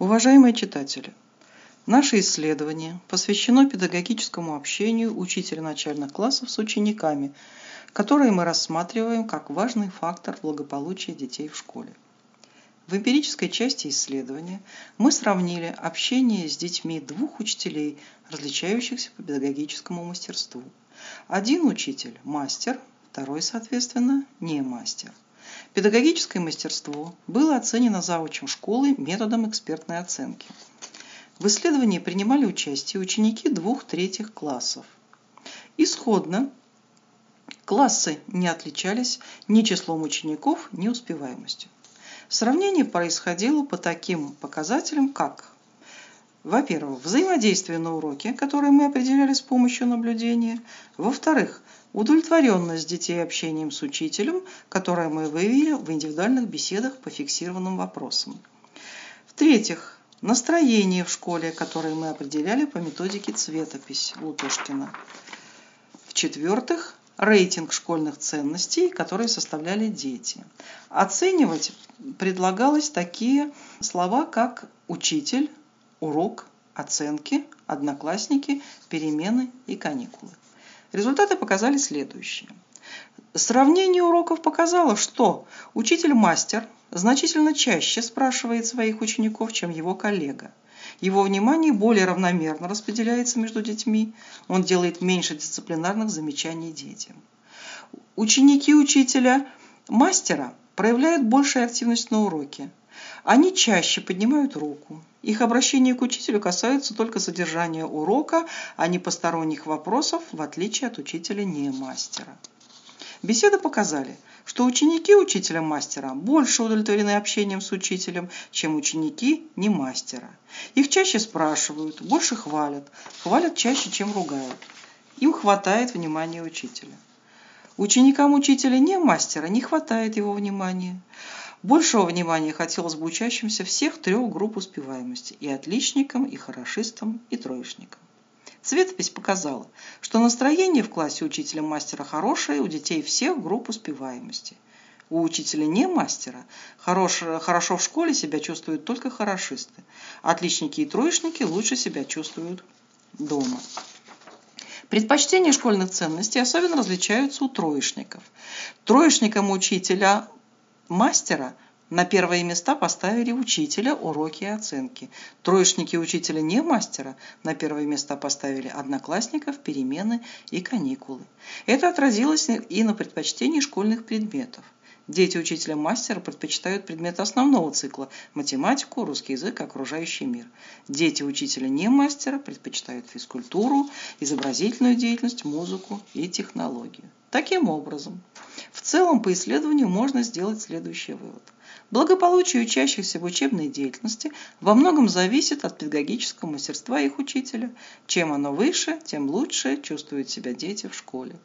Уважаемые читатели, наше исследование посвящено педагогическому общению учителя начальных классов с учениками, которые мы рассматриваем как важный фактор благополучия детей в школе. В эмпирической части исследования мы сравнили общение с детьми двух учителей, различающихся по педагогическому мастерству. Один учитель – мастер, второй, соответственно, не мастер – Педагогическое мастерство было оценено заучем школы методом экспертной оценки. В исследовании принимали участие ученики двух-третьих классов. Исходно классы не отличались ни числом учеников, ни успеваемостью. Сравнение происходило по таким показателям, как во-первых, взаимодействие на уроке, которое мы определяли с помощью наблюдения. Во-вторых, Удовлетворенность детей общением с учителем, которое мы выявили в индивидуальных беседах по фиксированным вопросам. В-третьих, настроение в школе, которое мы определяли по методике цветопись Лутошкина. В-четвертых, рейтинг школьных ценностей, которые составляли дети. Оценивать предлагалось такие слова, как учитель, урок, оценки, одноклассники, перемены и каникулы. Результаты показали следующее. Сравнение уроков показало, что учитель-мастер значительно чаще спрашивает своих учеников, чем его коллега. Его внимание более равномерно распределяется между детьми, он делает меньше дисциплинарных замечаний детям. Ученики учителя мастера проявляют большую активность на уроке. Они чаще поднимают руку, их обращение к учителю касается только содержания урока, а не посторонних вопросов, в отличие от учителя не мастера. Беседы показали, что ученики учителя-мастера больше удовлетворены общением с учителем, чем ученики не мастера. Их чаще спрашивают, больше хвалят, хвалят чаще, чем ругают. Им хватает внимания учителя. Ученикам учителя не мастера не хватает его внимания. Большего внимания хотелось бы учащимся всех трех групп успеваемости – и отличникам, и хорошистам, и троечникам. Цветопись показала, что настроение в классе учителя-мастера хорошее у детей всех групп успеваемости. У учителя не мастера хорош, хорошо в школе себя чувствуют только хорошисты. Отличники и троечники лучше себя чувствуют дома. Предпочтения школьных ценностей особенно различаются у троечников. Троечникам учителя мастера на первые места поставили учителя, уроки и оценки. Троечники учителя не мастера на первые места поставили одноклассников, перемены и каникулы. Это отразилось и на предпочтении школьных предметов. Дети учителя мастера предпочитают предметы основного цикла – математику, русский язык, окружающий мир. Дети учителя не мастера предпочитают физкультуру, изобразительную деятельность, музыку и технологию. Таким образом, в целом по исследованию можно сделать следующий вывод. Благополучие учащихся в учебной деятельности во многом зависит от педагогического мастерства их учителя. Чем оно выше, тем лучше чувствуют себя дети в школе.